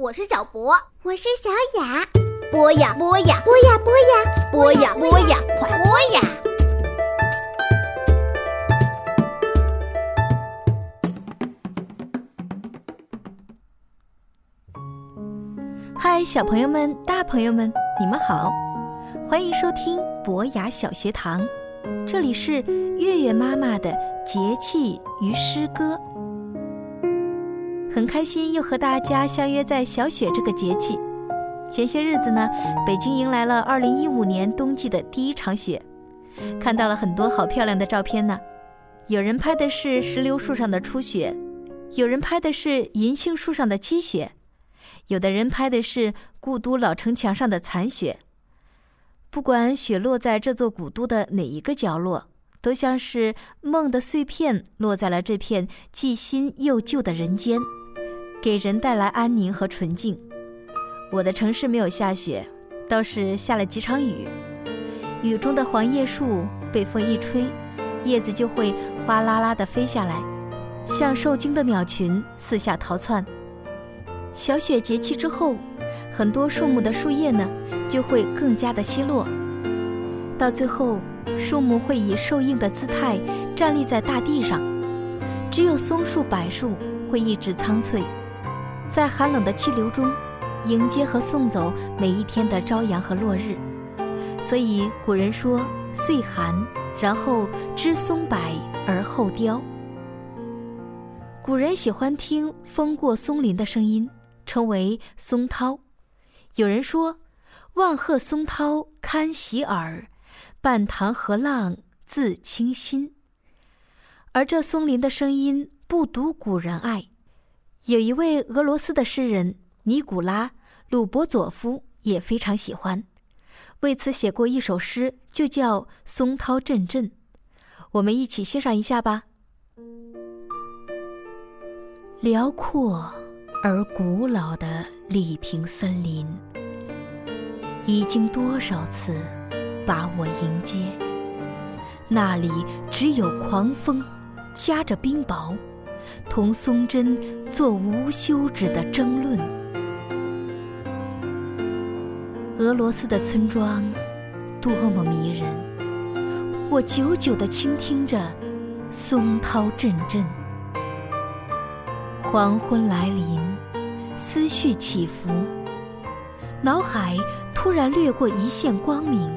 我是小博，我是小雅。播呀播呀，播呀播呀，播呀播呀，快播呀！嗨，小朋友们、大朋友们，你们好，欢迎收听博雅小学堂，这里是月月妈妈的节气与诗歌。很开心又和大家相约在小雪这个节气。前些日子呢，北京迎来了2015年冬季的第一场雪，看到了很多好漂亮的照片呢。有人拍的是石榴树上的初雪，有人拍的是银杏树上的积雪，有的人拍的是故都老城墙上的残雪。不管雪落在这座古都的哪一个角落，都像是梦的碎片落在了这片既新又旧的人间。给人带来安宁和纯净。我的城市没有下雪，倒是下了几场雨。雨中的黄叶树被风一吹，叶子就会哗啦啦地飞下来，像受惊的鸟群四下逃窜。小雪节气之后，很多树木的树叶呢就会更加的稀落，到最后，树木会以受硬的姿态站立在大地上，只有松树、柏树会一直苍翠。在寒冷的气流中，迎接和送走每一天的朝阳和落日。所以古人说：“岁寒，然后知松柏而后凋。”古人喜欢听风过松林的声音，称为松涛。有人说：“万壑松涛堪洗耳，半塘河浪自清心。”而这松林的声音不独古人爱。有一位俄罗斯的诗人尼古拉·鲁伯佐夫也非常喜欢，为此写过一首诗，就叫《松涛阵阵》。我们一起欣赏一下吧。辽阔而古老的里平森林，已经多少次把我迎接。那里只有狂风，夹着冰雹。同松针做无休止的争论。俄罗斯的村庄多么迷人！我久久地倾听着松涛阵阵。黄昏来临，思绪起伏，脑海突然掠过一线光明。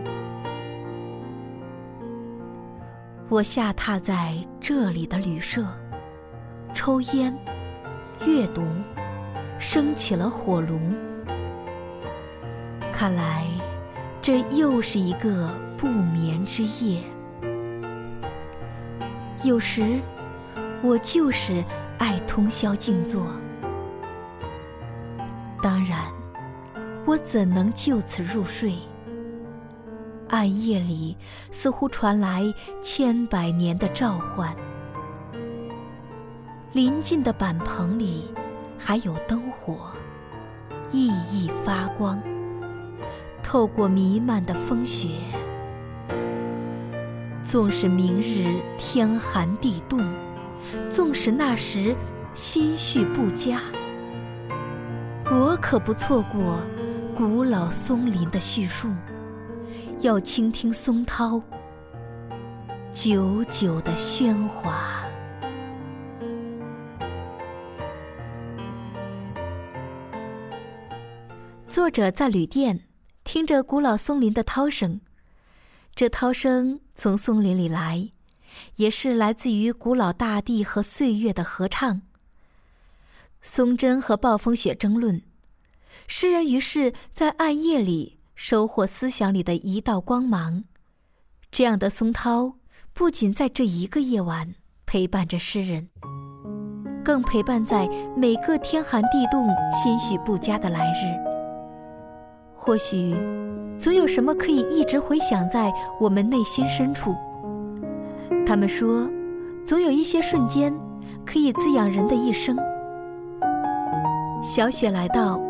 我下榻在这里的旅社。抽烟，阅读，升起了火炉。看来，这又是一个不眠之夜。有时，我就是爱通宵静坐。当然，我怎能就此入睡？暗夜里，似乎传来千百年的召唤。临近的板棚里还有灯火，熠熠发光。透过弥漫的风雪，纵使明日天寒地冻，纵使那时心绪不佳，我可不错过古老松林的叙述，要倾听松涛久久的喧哗。作者在旅店听着古老松林的涛声，这涛声从松林里来，也是来自于古老大地和岁月的合唱。松针和暴风雪争论，诗人于是在暗夜里收获思想里的一道光芒。这样的松涛不仅在这一个夜晚陪伴着诗人，更陪伴在每个天寒地冻、心绪不佳的来日。或许，总有什么可以一直回响在我们内心深处。他们说，总有一些瞬间可以滋养人的一生。小雪来到，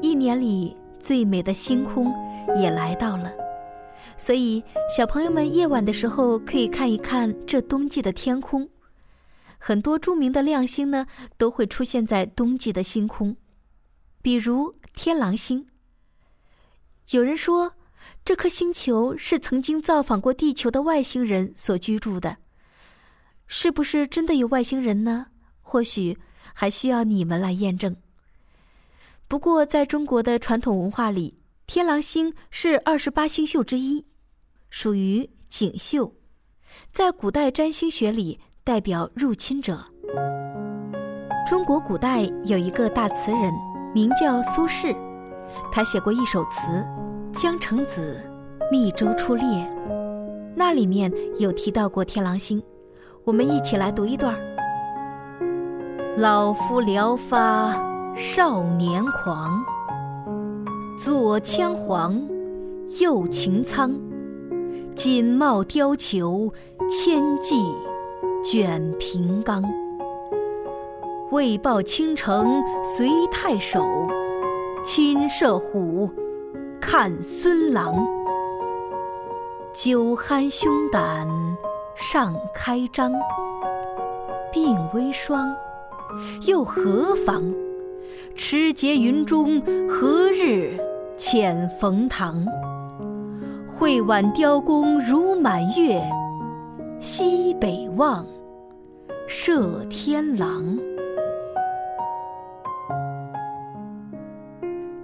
一年里最美的星空也来到了，所以小朋友们夜晚的时候可以看一看这冬季的天空。很多著名的亮星呢，都会出现在冬季的星空。比如天狼星。有人说，这颗星球是曾经造访过地球的外星人所居住的。是不是真的有外星人呢？或许还需要你们来验证。不过，在中国的传统文化里，天狼星是二十八星宿之一，属于锦绣，在古代占星学里代表入侵者。中国古代有一个大词人，名叫苏轼，他写过一首词《江城子·密州出猎》，那里面有提到过天狼星。我们一起来读一段老夫聊发少年狂，左羌黄，右擎苍，锦帽貂裘，千骑卷平冈。为报倾城随太守，亲射虎，看孙郎。酒酣胸胆。尚开张，鬓微霜，又何妨？持节云中，何日遣冯唐？会挽雕弓如满月，西北望，射天狼。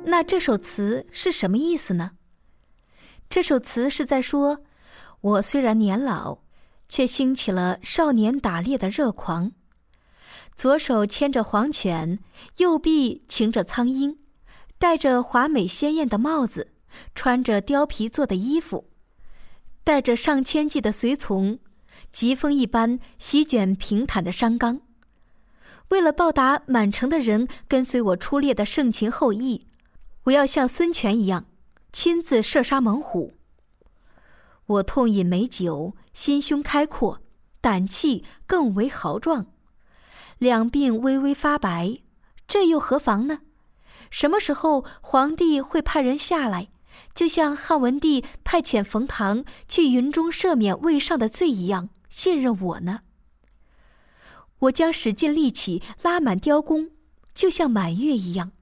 那这首词是什么意思呢？这首词是在说，我虽然年老。却兴起了少年打猎的热狂，左手牵着黄犬，右臂擎着苍鹰，戴着华美鲜艳的帽子，穿着貂皮做的衣服，带着上千计的随从，疾风一般席卷平坦的山冈。为了报答满城的人跟随我出猎的盛情厚谊，我要像孙权一样，亲自射杀猛虎。我痛饮美酒，心胸开阔，胆气更为豪壮，两鬓微微发白，这又何妨呢？什么时候皇帝会派人下来，就像汉文帝派遣冯唐去云中赦免魏尚的罪一样，信任我呢？我将使尽力气，拉满雕弓，就像满月一样，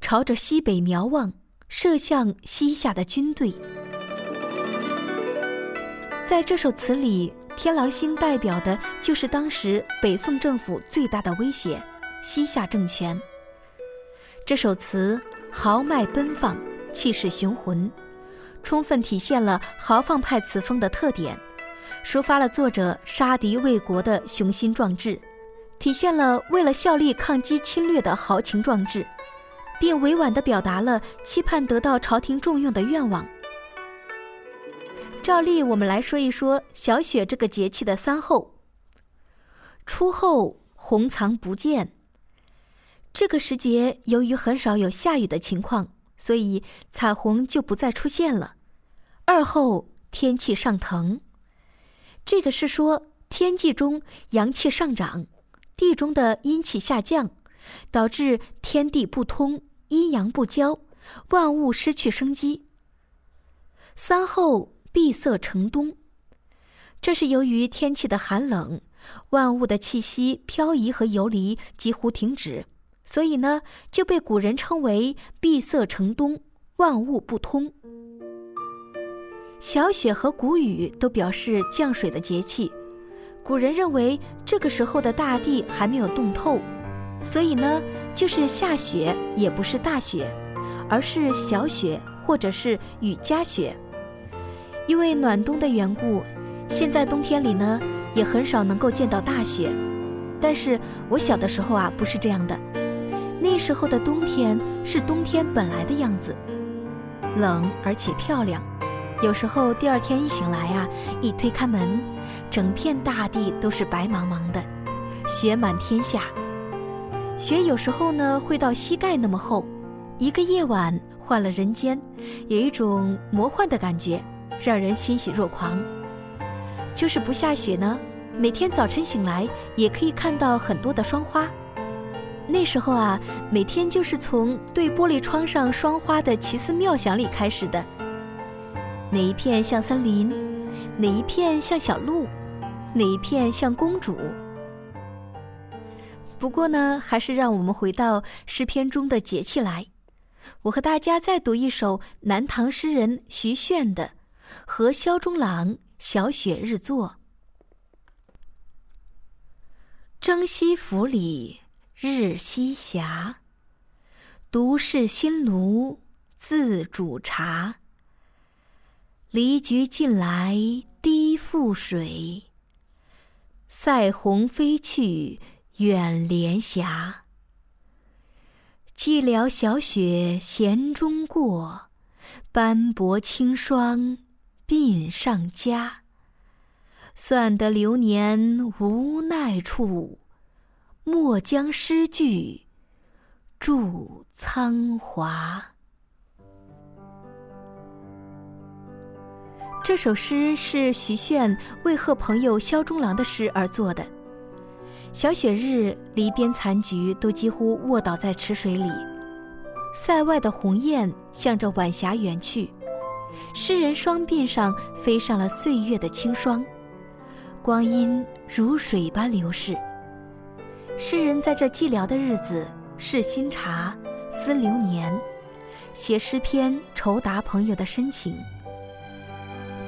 朝着西北瞄望，射向西夏的军队。在这首词里，天狼星代表的就是当时北宋政府最大的威胁——西夏政权。这首词豪迈奔放，气势雄浑，充分体现了豪放派词风的特点，抒发了作者杀敌卫国的雄心壮志，体现了为了效力抗击侵略的豪情壮志，并委婉地表达了期盼得到朝廷重用的愿望。照例，我们来说一说小雪这个节气的三候。初候红藏不见。这个时节，由于很少有下雨的情况，所以彩虹就不再出现了。二候天气上腾。这个是说天际中阳气上涨，地中的阴气下降，导致天地不通，阴阳不交，万物失去生机。三候。闭塞成冬，这是由于天气的寒冷，万物的气息漂移和游离几乎停止，所以呢，就被古人称为闭塞成冬，万物不通。小雪和谷雨都表示降水的节气，古人认为这个时候的大地还没有冻透，所以呢，就是下雪也不是大雪，而是小雪或者是雨夹雪。因为暖冬的缘故，现在冬天里呢也很少能够见到大雪。但是我小的时候啊不是这样的，那时候的冬天是冬天本来的样子，冷而且漂亮。有时候第二天一醒来啊，一推开门，整片大地都是白茫茫的，雪满天下。雪有时候呢会到膝盖那么厚，一个夜晚换了人间，有一种魔幻的感觉。让人欣喜若狂。就是不下雪呢，每天早晨醒来也可以看到很多的霜花。那时候啊，每天就是从对玻璃窗上霜花的奇思妙想里开始的。哪一片像森林，哪一片像小鹿，哪一片像公主。不过呢，还是让我们回到诗篇中的节气来。我和大家再读一首南唐诗人徐铉的《和萧中郎小雪日作》：征西府里日西斜，独是新炉自煮茶。离菊近来低覆水，塞鸿飞去远连霞。寂寥小雪闲中过，斑驳清霜鬓上加。算得流年无奈处，莫将诗句著苍华。这首诗是徐铉为贺朋友萧中郎的诗而作的。小雪日，篱边残菊都几乎卧倒在池水里，塞外的鸿雁向着晚霞远去，诗人双鬓上飞上了岁月的清霜，光阴如水般流逝。诗人在这寂寥的日子试新茶，思流年，写诗篇酬答朋友的深情。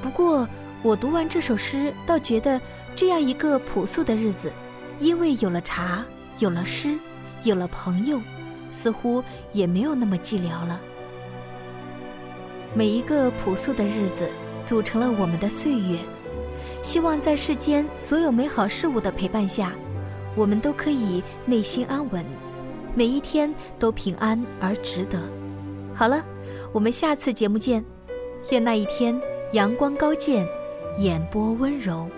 不过，我读完这首诗，倒觉得这样一个朴素的日子，因为有了茶，有了诗，有了朋友，似乎也没有那么寂寥了。每一个朴素的日子，组成了我们的岁月。希望在世间所有美好事物的陪伴下，我们都可以内心安稳，每一天都平安而值得。好了，我们下次节目见，愿那一天。阳光高见，眼波温柔。